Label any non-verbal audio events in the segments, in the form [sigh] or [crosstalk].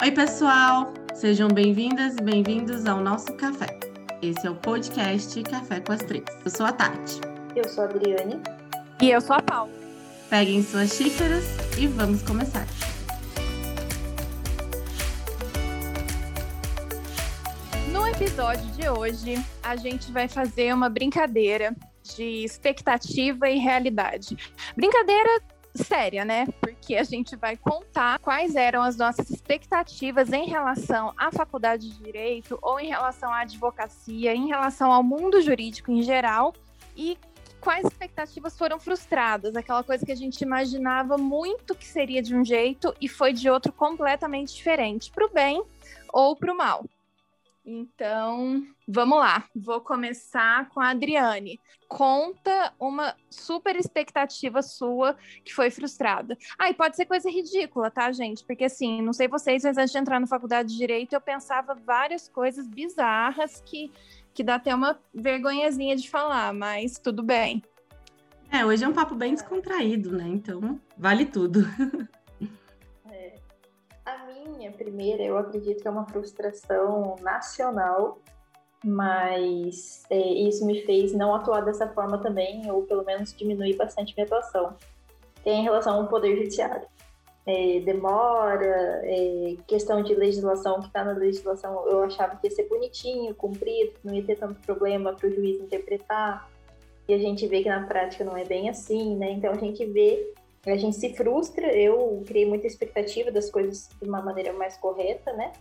Oi, pessoal! Sejam bem-vindas e bem-vindos ao nosso café. Esse é o podcast Café com as Três. Eu sou a Tati. Eu sou a Adriane. E eu sou a Paula. Peguem suas xícaras e vamos começar. No episódio de hoje, a gente vai fazer uma brincadeira de expectativa e realidade. Brincadeira séria, né? Porque a gente vai contar quais eram as nossas expectativas em relação à faculdade de direito ou em relação à advocacia, em relação ao mundo jurídico em geral e quais expectativas foram frustradas, aquela coisa que a gente imaginava muito que seria de um jeito e foi de outro completamente diferente, para o bem ou para o mal. Então, vamos lá. Vou começar com a Adriane. Conta uma super expectativa sua que foi frustrada. Ah, e pode ser coisa ridícula, tá, gente? Porque assim, não sei vocês, mas antes de entrar na faculdade de direito, eu pensava várias coisas bizarras que que dá até uma vergonhazinha de falar, mas tudo bem. É, hoje é um papo bem descontraído, né? Então, vale tudo. [laughs] minha primeira, eu acredito que é uma frustração nacional, mas é, isso me fez não atuar dessa forma também, ou pelo menos diminuir bastante minha atuação. Tem em relação ao Poder Judiciário. É, demora, é, questão de legislação que está na legislação, eu achava que ia ser bonitinho, cumprido, não ia ter tanto problema para o juiz interpretar, e a gente vê que na prática não é bem assim, né? Então a gente vê a gente se frustra. Eu criei muita expectativa das coisas de uma maneira mais correta, né?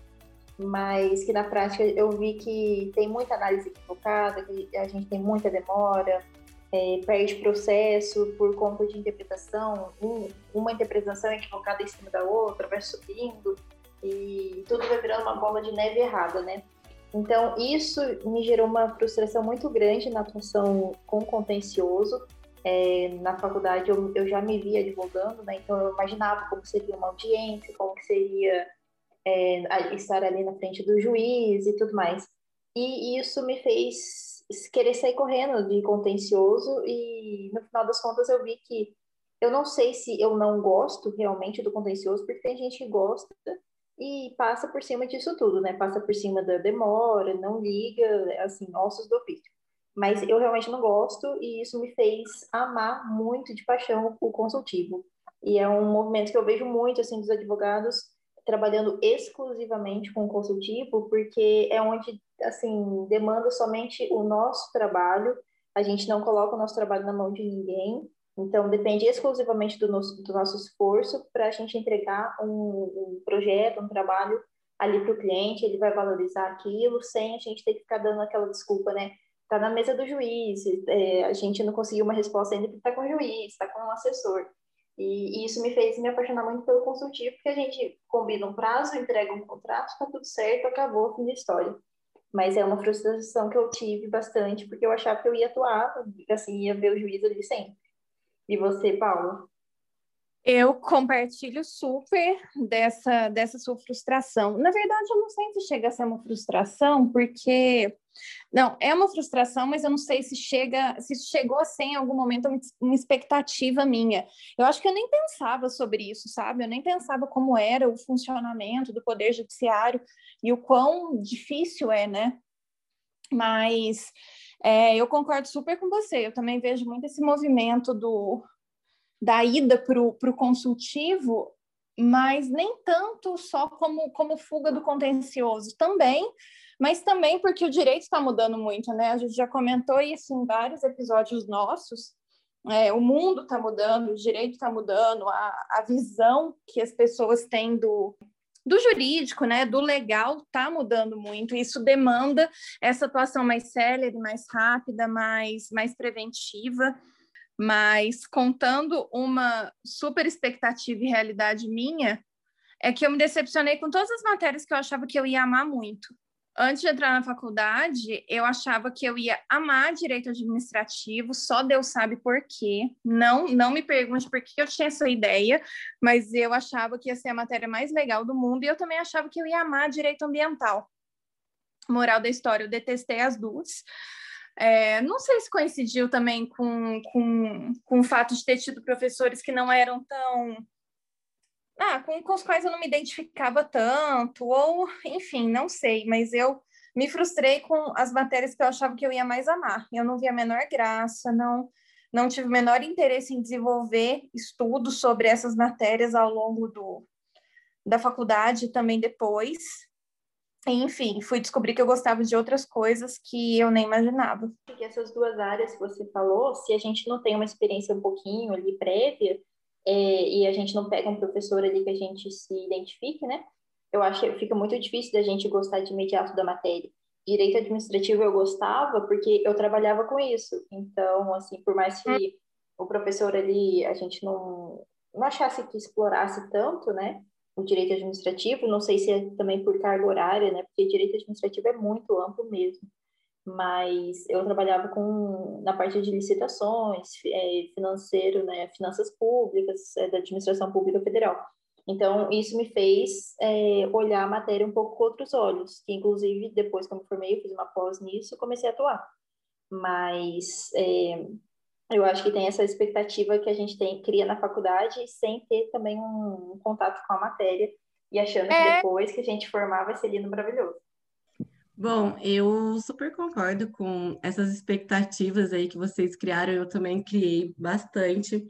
Mas que na prática eu vi que tem muita análise equivocada, que a gente tem muita demora, é, perde processo por conta de interpretação, um, uma interpretação equivocada em cima da outra, vai subindo e tudo vai virando uma bola de neve errada, né? Então, isso me gerou uma frustração muito grande na atuação com contencioso, é, na faculdade eu, eu já me via advogando, né? Então eu imaginava como seria uma audiência, como seria é, estar ali na frente do juiz e tudo mais. E isso me fez querer sair correndo de contencioso e no final das contas eu vi que eu não sei se eu não gosto realmente do contencioso, porque tem gente que gosta e passa por cima disso tudo, né? Passa por cima da demora, não liga, assim, ossos do ofício mas eu realmente não gosto e isso me fez amar muito de paixão o consultivo. E é um movimento que eu vejo muito assim dos advogados trabalhando exclusivamente com o consultivo, porque é onde assim demanda somente o nosso trabalho. A gente não coloca o nosso trabalho na mão de ninguém. Então, depende exclusivamente do nosso, do nosso esforço para a gente entregar um, um, projeto, um trabalho ali para o cliente, ele vai valorizar aquilo sem a gente ter que ficar dando aquela desculpa, né? Está na mesa do juiz, é, a gente não conseguiu uma resposta ainda porque está com o juiz, está com um assessor. E, e, isso me fez me apaixonar muito pelo consultivo, porque a gente combina um prazo, entrega um contrato, está tudo certo, acabou, fim da história. Mas é uma frustração que eu tive bastante, porque eu achava que eu ia atuar, assim, ia ver o juiz ali sempre. E você, Paula? Eu compartilho super dessa, dessa sua frustração. Na verdade, eu não sei se chega a ser uma frustração, porque não, é uma frustração, mas eu não sei se chega, se chegou a ser em algum momento uma expectativa minha. Eu acho que eu nem pensava sobre isso, sabe? Eu nem pensava como era o funcionamento do poder judiciário e o quão difícil é, né? Mas é, eu concordo super com você. Eu também vejo muito esse movimento do da ida para o consultivo, mas nem tanto só como, como fuga do contencioso, também, mas também porque o direito está mudando muito, né? A gente já comentou isso em vários episódios nossos. É, o mundo está mudando, o direito está mudando, a, a visão que as pessoas têm do, do jurídico, né, do legal, está mudando muito. Isso demanda essa atuação mais célere, mais rápida, mais, mais preventiva mas contando uma super expectativa e realidade minha, é que eu me decepcionei com todas as matérias que eu achava que eu ia amar muito. Antes de entrar na faculdade, eu achava que eu ia amar direito administrativo, só Deus sabe por quê. Não, não me pergunte por que eu tinha essa ideia, mas eu achava que ia ser a matéria mais legal do mundo e eu também achava que eu ia amar direito ambiental. Moral da história, eu detestei as duas. É, não sei se coincidiu também com, com, com o fato de ter tido professores que não eram tão ah, com, com os quais eu não me identificava tanto, ou enfim, não sei, mas eu me frustrei com as matérias que eu achava que eu ia mais amar. Eu não vi a menor graça, não não tive o menor interesse em desenvolver estudos sobre essas matérias ao longo do, da faculdade também depois. Enfim, fui descobrir que eu gostava de outras coisas que eu nem imaginava. E essas duas áreas que você falou, se a gente não tem uma experiência um pouquinho ali prévia, é, e a gente não pega um professor ali que a gente se identifique, né? Eu acho que fica muito difícil da gente gostar de imediato da matéria. Direito administrativo eu gostava porque eu trabalhava com isso. Então, assim, por mais que o professor ali, a gente não, não achasse que explorasse tanto, né? O direito administrativo, não sei se é também por carga horária, né? Porque direito administrativo é muito amplo mesmo mas eu trabalhava com na parte de licitações, é, financeiro, né, finanças públicas, é, da administração pública federal. Então, isso me fez é, olhar a matéria um pouco com outros olhos, que inclusive depois que eu me formei, eu fiz uma pós nisso, comecei a atuar. Mas eu acho que tem essa expectativa que a gente tem, cria na faculdade, sem ter também um, um contato com a matéria, e achando que é. depois que a gente formar vai ser lindo maravilhoso. Bom, eu super concordo com essas expectativas aí que vocês criaram, eu também criei bastante,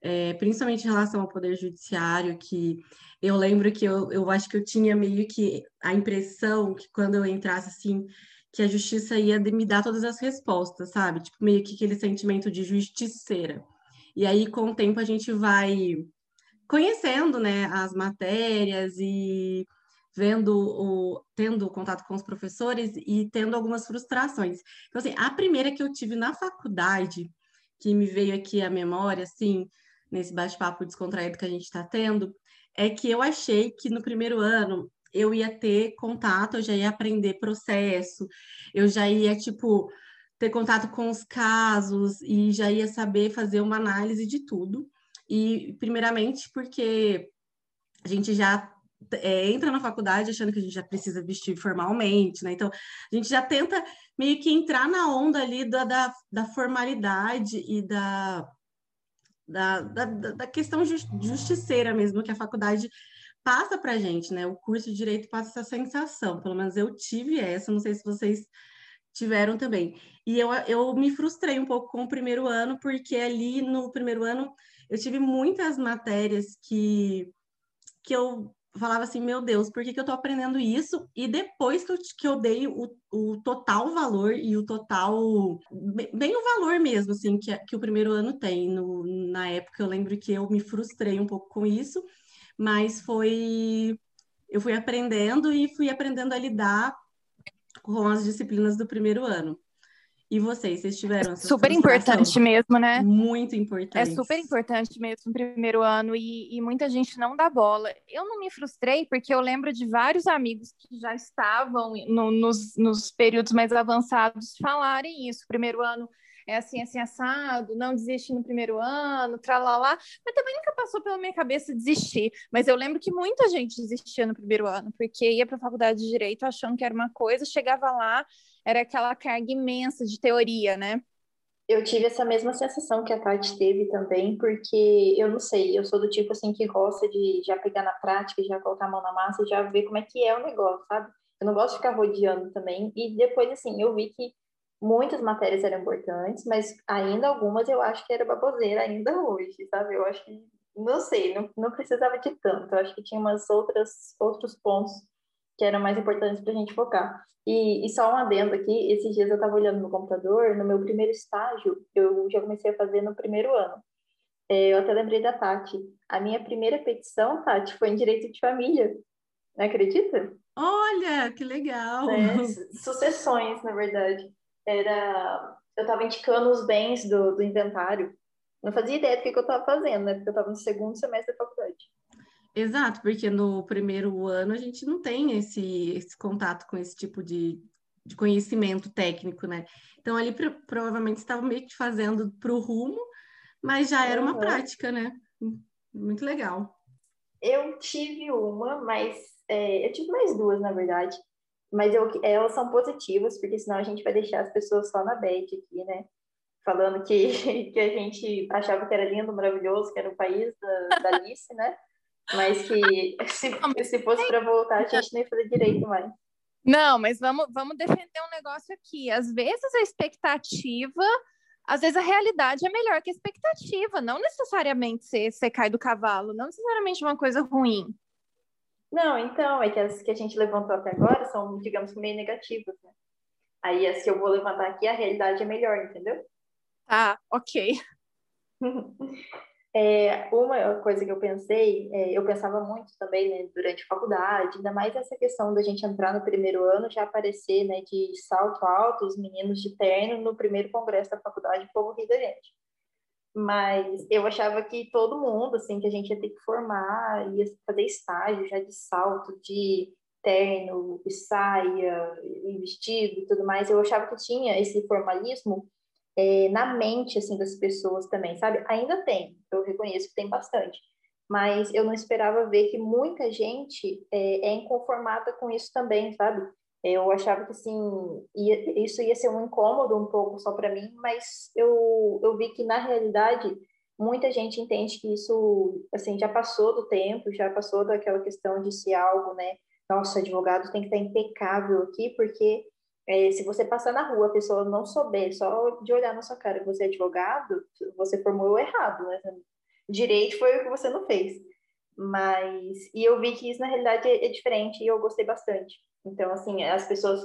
é, principalmente em relação ao Poder Judiciário, que eu lembro que eu, eu acho que eu tinha meio que a impressão que quando eu entrasse assim, que a justiça ia me dar todas as respostas, sabe? Tipo, meio que aquele sentimento de justiceira. E aí, com o tempo, a gente vai conhecendo, né, as matérias e vendo o, tendo contato com os professores e tendo algumas frustrações. Então, assim, a primeira que eu tive na faculdade, que me veio aqui à memória, assim, nesse bate-papo descontraído que a gente está tendo, é que eu achei que no primeiro ano eu ia ter contato, eu já ia aprender processo, eu já ia, tipo, ter contato com os casos e já ia saber fazer uma análise de tudo. E, primeiramente, porque a gente já é, entra na faculdade achando que a gente já precisa vestir formalmente, né? Então, a gente já tenta meio que entrar na onda ali da, da, da formalidade e da, da, da, da questão justiceira mesmo que a faculdade passa para a gente, né? O curso de Direito passa essa sensação, pelo menos eu tive essa, não sei se vocês tiveram também. E eu, eu me frustrei um pouco com o primeiro ano, porque ali no primeiro ano eu tive muitas matérias que, que eu falava assim, meu Deus, por que, que eu estou aprendendo isso? E depois que eu, que eu dei o, o total valor e o total, bem o valor mesmo, assim, que, que o primeiro ano tem. No, na época eu lembro que eu me frustrei um pouco com isso, mas foi, eu fui aprendendo e fui aprendendo a lidar com as disciplinas do primeiro ano. E vocês, vocês tiveram essa Super importante mesmo, né? Muito importante. É super importante mesmo no primeiro ano e, e, muita gente não dá bola. Eu não me frustrei porque eu lembro de vários amigos que já estavam no, nos, nos períodos mais avançados falarem isso. Primeiro ano é assim, assim, assado, não desiste no primeiro ano, tralalá. Mas também nunca passou pela minha cabeça desistir. Mas eu lembro que muita gente desistia no primeiro ano, porque ia para a faculdade de Direito achando que era uma coisa, chegava lá era aquela carga imensa de teoria, né? Eu tive essa mesma sensação que a Tati teve também, porque eu não sei, eu sou do tipo assim que gosta de já pegar na prática, já colocar a mão na massa, já ver como é que é o negócio, sabe? Eu não gosto de ficar rodeando também. E depois, assim, eu vi que muitas matérias eram importantes, mas ainda algumas eu acho que era baboseira ainda hoje, sabe? Eu acho que, não sei, não, não precisava de tanto. Eu acho que tinha umas outras, outros pontos que eram mais importantes para a gente focar. E, e, só um adendo aqui, esses dias eu estava olhando no computador, no meu primeiro estágio, eu já comecei a fazer no primeiro ano. É, eu até lembrei da Tati. A minha primeira petição, Tati, foi em direito de família. Não acredita? Olha, que legal! É, sucessões, na verdade. Era, eu estava indicando os bens do, do inventário. Não fazia ideia do que, que eu estava fazendo, né? Porque eu estava no segundo semestre da faculdade. Exato, porque no primeiro ano a gente não tem esse, esse contato com esse tipo de, de conhecimento técnico, né? Então ali provavelmente estava meio que fazendo para o rumo, mas já era uma uhum. prática, né? Muito legal. Eu tive uma, mas é, eu tive mais duas, na verdade. Mas eu, elas são positivas, porque senão a gente vai deixar as pessoas só na bad aqui, né? Falando que, [laughs] que a gente achava que era lindo, maravilhoso, que era o país da, da Alice, né? Mas que [laughs] se, se fosse para voltar, a gente nem fazer direito mais. Não, mas vamos, vamos defender um negócio aqui. Às vezes a expectativa, às vezes a realidade é melhor que a expectativa. Não necessariamente você, você cai do cavalo, não necessariamente uma coisa ruim. Não, então, é que as que a gente levantou até agora são, digamos, meio negativas, né? Aí as que eu vou levantar aqui, a realidade é melhor, entendeu? Ah, ok. [laughs] É, uma coisa que eu pensei, é, eu pensava muito também né, durante a faculdade, ainda mais essa questão da gente entrar no primeiro ano, já aparecer né, de salto alto, os meninos de terno no primeiro congresso da faculdade, o povo ri da gente. Mas eu achava que todo mundo, assim, que a gente ia ter que formar, ia fazer estágio já de salto, de terno, e saia, e vestido e tudo mais, eu achava que tinha esse formalismo é, na mente assim das pessoas também, sabe? Ainda tem, eu reconheço que tem bastante, mas eu não esperava ver que muita gente é, é inconformada com isso também, sabe? Eu achava que assim ia, isso ia ser um incômodo um pouco só para mim, mas eu, eu vi que na realidade muita gente entende que isso assim já passou do tempo, já passou daquela questão de ser algo, né? Nossa, advogado tem que estar impecável aqui, porque é, se você passar na rua, a pessoa não souber, só de olhar na sua cara você é advogado, você formou errado, né? Direito foi o que você não fez. Mas, e eu vi que isso na realidade é, é diferente e eu gostei bastante. Então, assim, as pessoas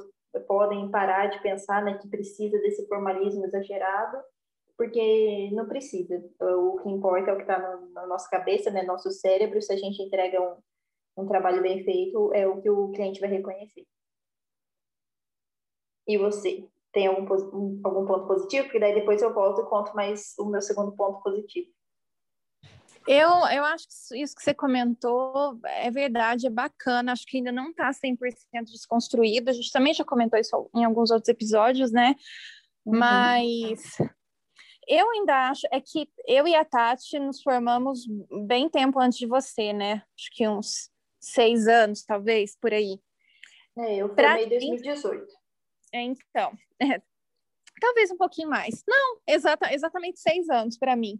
podem parar de pensar né, que precisa desse formalismo exagerado, porque não precisa. O que importa é o que está na nossa cabeça, né, nosso cérebro. Se a gente entrega um, um trabalho bem feito, é o que o cliente vai reconhecer. E você? Tem algum, algum ponto positivo? Porque daí depois eu volto e conto mais o meu segundo ponto positivo. Eu, eu acho que isso que você comentou é verdade, é bacana. Acho que ainda não está 100% desconstruído. A gente também já comentou isso em alguns outros episódios, né? Uhum. Mas eu ainda acho é que eu e a Tati nos formamos bem tempo antes de você, né? Acho que uns seis anos, talvez, por aí. É, eu formei em 2018. É, então, [laughs] é, talvez um pouquinho mais. Não, exata, exatamente seis anos para mim.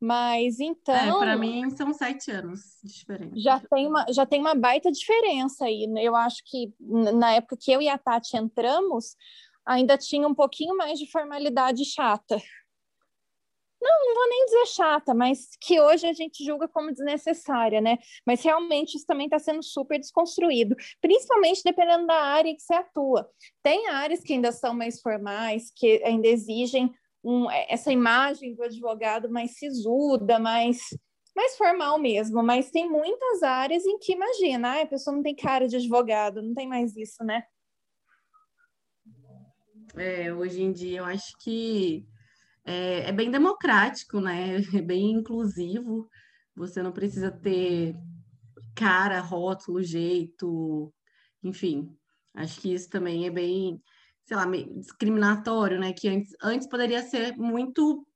Mas então. É, para mim são sete anos de diferença. Já tem, uma, já tem uma baita diferença aí. Eu acho que na época que eu e a Tati entramos, ainda tinha um pouquinho mais de formalidade chata não, não vou nem dizer chata, mas que hoje a gente julga como desnecessária, né? Mas realmente isso também está sendo super desconstruído, principalmente dependendo da área que você atua. Tem áreas que ainda são mais formais, que ainda exigem um, essa imagem do advogado mais sisuda, mais, mais formal mesmo, mas tem muitas áreas em que, imagina, ah, a pessoa não tem cara de advogado, não tem mais isso, né? É, hoje em dia eu acho que é, é bem democrático, né? [laughs] É bem inclusivo. Você não precisa ter cara, rótulo, jeito, enfim. Acho que isso também é bem, sei lá, discriminatório, né? Que antes, antes poderia ser muito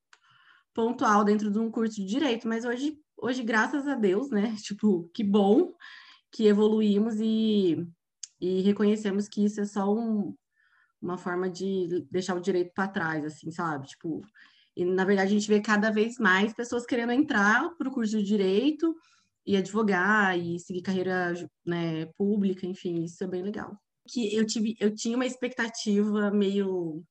pontual dentro de um curso de direito, mas hoje, hoje graças a Deus, né? [laughs] Tipo, que bom que evoluímos e, e reconhecemos que isso é só um, uma forma de deixar o direito para trás, assim, sabe? Tipo, e na verdade a gente vê cada vez mais pessoas querendo entrar para o curso de direito e advogar e seguir carreira né, pública, enfim, isso é bem legal. Que eu tive, eu tinha uma expectativa meio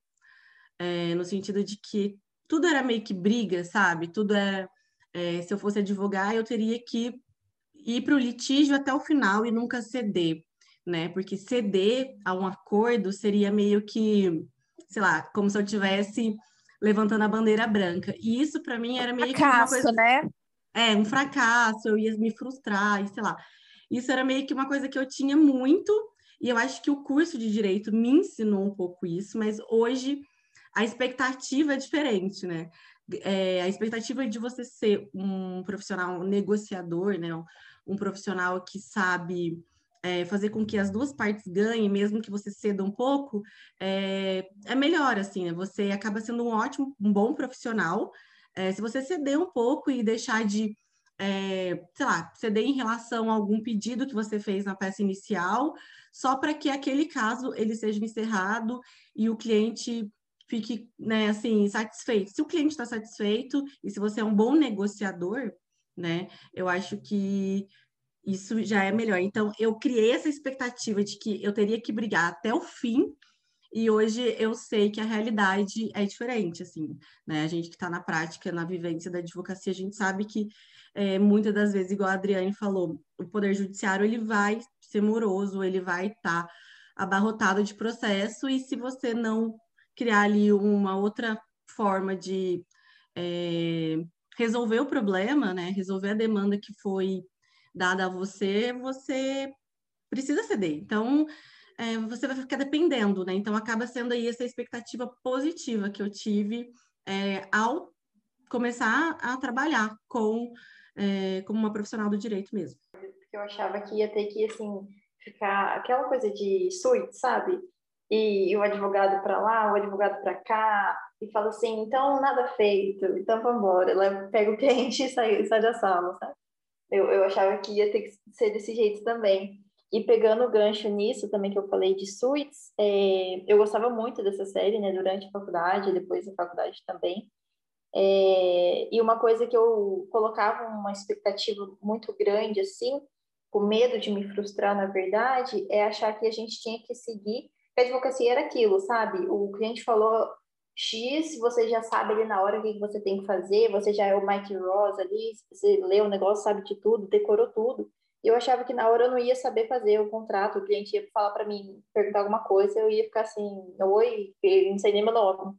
é, no sentido de que tudo era meio que briga, sabe? Tudo é, é se eu fosse advogar, eu teria que ir para o litígio até o final e nunca ceder né? Porque ceder a um acordo seria meio que, sei lá, como se eu tivesse levantando a bandeira branca. E isso para mim era meio fracasso, que uma coisa, né? É, um fracasso, eu ia me frustrar, e sei lá. Isso era meio que uma coisa que eu tinha muito, e eu acho que o curso de direito me ensinou um pouco isso, mas hoje a expectativa é diferente, né? É, a expectativa de você ser um profissional negociador, né? Um profissional que sabe é, fazer com que as duas partes ganhem, mesmo que você ceda um pouco, é, é melhor, assim, né? Você acaba sendo um ótimo, um bom profissional. É, se você ceder um pouco e deixar de, é, sei lá, ceder em relação a algum pedido que você fez na peça inicial, só para que aquele caso ele seja encerrado e o cliente fique, né, assim, satisfeito. Se o cliente está satisfeito e se você é um bom negociador, né? Eu acho que isso já é melhor. Então, eu criei essa expectativa de que eu teria que brigar até o fim, e hoje eu sei que a realidade é diferente, assim, né? A gente que está na prática, na vivência da advocacia, a gente sabe que é, muitas das vezes, igual a Adriane falou, o Poder Judiciário ele vai ser moroso, ele vai estar tá abarrotado de processo, e se você não criar ali uma outra forma de é, resolver o problema, né? Resolver a demanda que foi dada a você, você precisa ceder. Então, é, você vai ficar dependendo, né? Então, acaba sendo aí essa expectativa positiva que eu tive é, ao começar a trabalhar com é, como uma profissional do direito mesmo. Eu achava que ia ter que, assim, ficar aquela coisa de suíte, sabe? E, e o advogado para lá, o advogado para cá, e fala assim, então nada feito, então vamos embora. Pega o cliente [laughs] e sai, sai da sala, sabe? Eu, eu achava que ia ter que ser desse jeito também. E pegando o gancho nisso também que eu falei de Suits, é, eu gostava muito dessa série, né, durante a faculdade, depois da faculdade também. É, e uma coisa que eu colocava uma expectativa muito grande, assim, com medo de me frustrar, na verdade, é achar que a gente tinha que seguir, a advocacia era aquilo, sabe? O cliente falou X, você já sabe ali na hora o que você tem que fazer, você já é o Mike Ross ali, você lê o negócio, sabe de tudo, decorou tudo. E eu achava que na hora eu não ia saber fazer o contrato, o cliente ia falar para mim, perguntar alguma coisa, eu ia ficar assim, oi, não sei nem meu nome.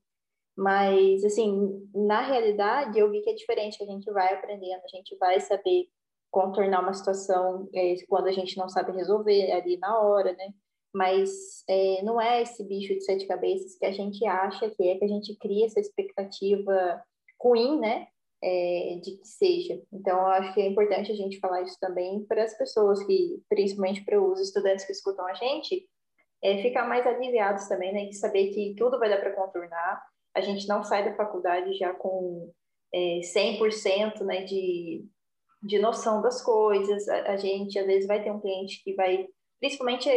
Mas, assim, na realidade, eu vi que é diferente, que a gente vai aprendendo, a gente vai saber contornar uma situação é, quando a gente não sabe resolver ali na hora, né? mas é, não é esse bicho de sete cabeças que a gente acha que é, que a gente cria essa expectativa ruim, né, é, de que seja. Então, eu acho que é importante a gente falar isso também para as pessoas que, principalmente para os estudantes que escutam a gente, é, ficar mais aliviados também, né, de saber que tudo vai dar para contornar. A gente não sai da faculdade já com é, 100% né, de, de noção das coisas. A, a gente, às vezes, vai ter um cliente que vai, principalmente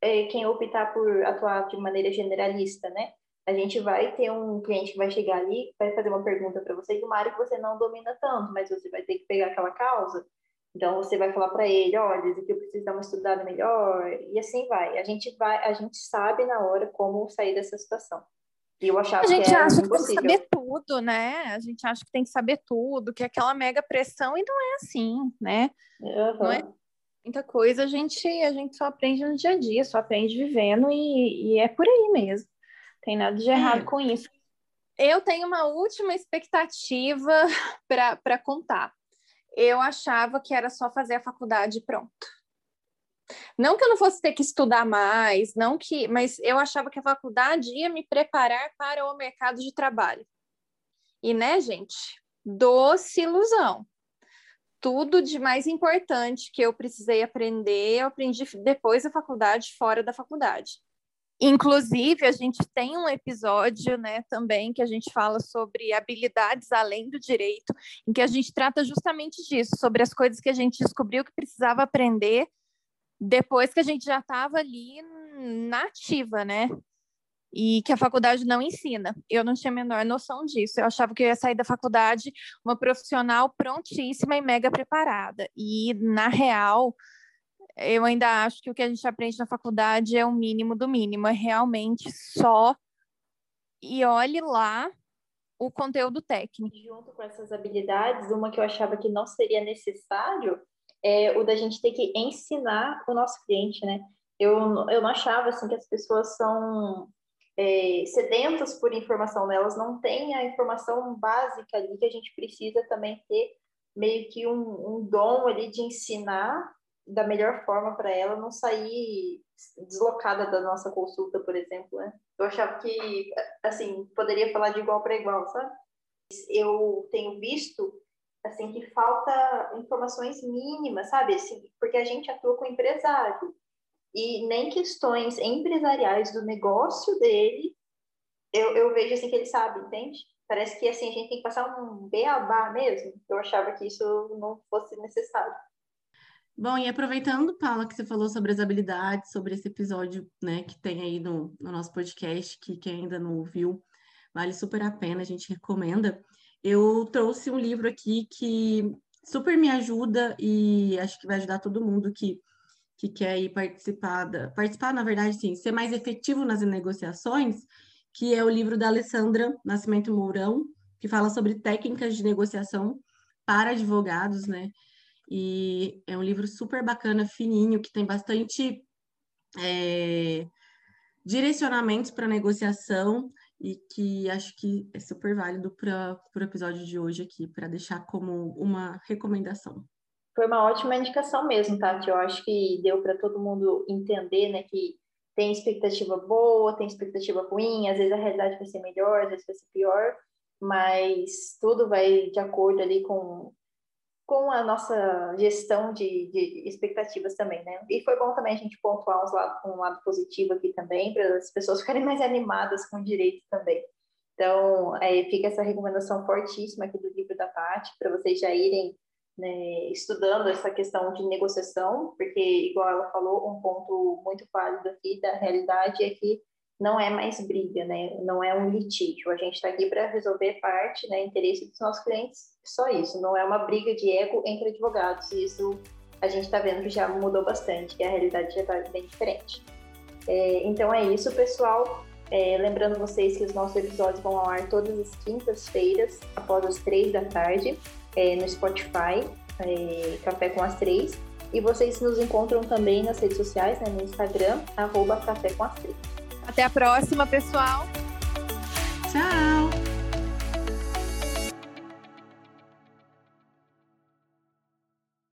é, quem optar por atuar de maneira generalista, né? A gente vai ter um cliente que vai chegar ali, vai fazer uma pergunta para você de uma área que você não domina tanto, mas você vai ter que pegar aquela causa. Então você vai falar para ele, olha, isso aqui eu preciso dar uma estudada melhor, e assim vai. A gente vai, a gente sabe na hora como sair dessa situação. E eu achava a gente que era acha impossível. que tem que saber tudo, né? A gente acha que tem que saber tudo, que é aquela mega pressão, e não é assim, né? Uhum. Não é muita coisa a gente, a gente só aprende no dia a dia, só aprende vivendo e, e é por aí mesmo. Tem nada de errado é. com isso. Eu tenho uma última expectativa [laughs] para contar. Eu achava que era só fazer a faculdade pronto. Não que eu não fosse ter que estudar mais, não que, mas eu achava que a faculdade ia me preparar para o mercado de trabalho. E né, gente, doce ilusão tudo de mais importante que eu precisei aprender, eu aprendi depois da faculdade, fora da faculdade. Inclusive, a gente tem um episódio, né, também que a gente fala sobre habilidades além do direito, em que a gente trata justamente disso, sobre as coisas que a gente descobriu que precisava aprender depois que a gente já estava ali na ativa, né? E que a faculdade não ensina. Eu não tinha a menor noção disso. Eu achava que eu ia sair da faculdade uma profissional prontíssima e mega preparada. E, na real, eu ainda acho que o que a gente aprende na faculdade é o mínimo do mínimo. É realmente só. E olhe lá o conteúdo técnico. Junto com essas habilidades, uma que eu achava que não seria necessário é o da gente ter que ensinar o nosso cliente, né? Eu, eu não achava assim que as pessoas são é, sedentas por informação, né? elas não têm a informação básica ali que a gente precisa também ter meio que um, um dom ali de ensinar da melhor forma para ela não sair deslocada da nossa consulta, por exemplo, né? Eu achava que, assim, poderia falar de igual para igual, sabe? Eu tenho visto, assim, que falta informações mínimas, sabe? Assim, porque a gente atua com empresário, e nem questões empresariais do negócio dele, eu, eu vejo assim que ele sabe, entende? Parece que assim a gente tem que passar um beabá mesmo. Eu achava que isso não fosse necessário. Bom, e aproveitando, Paula, que você falou sobre as habilidades, sobre esse episódio, né, que tem aí no, no nosso podcast, que quem ainda não ouviu, vale super a pena, a gente recomenda. Eu trouxe um livro aqui que super me ajuda e acho que vai ajudar todo mundo que, que quer ir participar, da, participar, na verdade, sim, ser mais efetivo nas negociações, que é o livro da Alessandra Nascimento Mourão, que fala sobre técnicas de negociação para advogados, né? E é um livro super bacana, fininho, que tem bastante é, direcionamentos para negociação e que acho que é super válido para o episódio de hoje aqui, para deixar como uma recomendação. Foi uma ótima indicação mesmo, Tati. Eu acho que deu para todo mundo entender né, que tem expectativa boa, tem expectativa ruim, às vezes a realidade vai ser melhor, às vezes vai ser pior, mas tudo vai de acordo ali com com a nossa gestão de, de, expectativas também, né? E foi bom também a gente pontuar lados, um lado positivo aqui também, para as pessoas [laughs] ficarem mais animadas com o direito também. Então, é, fica essa recomendação fortíssima aqui do livro da Tati, para vocês já irem né, estudando essa questão de negociação, porque, igual ela falou, um ponto muito válido aqui da realidade é que não é mais briga, né? Não é um litígio. A gente está aqui para resolver parte, né, interesse dos nossos clientes. Só isso. Não é uma briga de ego entre advogados. Isso a gente está vendo que já mudou bastante, que a realidade já está bem diferente. É, então é isso, pessoal. É, lembrando vocês que os nossos episódios vão ao ar todas as quintas-feiras, após as três da tarde, é, no Spotify, é, Café com as Três. E vocês nos encontram também nas redes sociais, né, no Instagram, arroba Café com as Três. Até a próxima, pessoal. Tchau!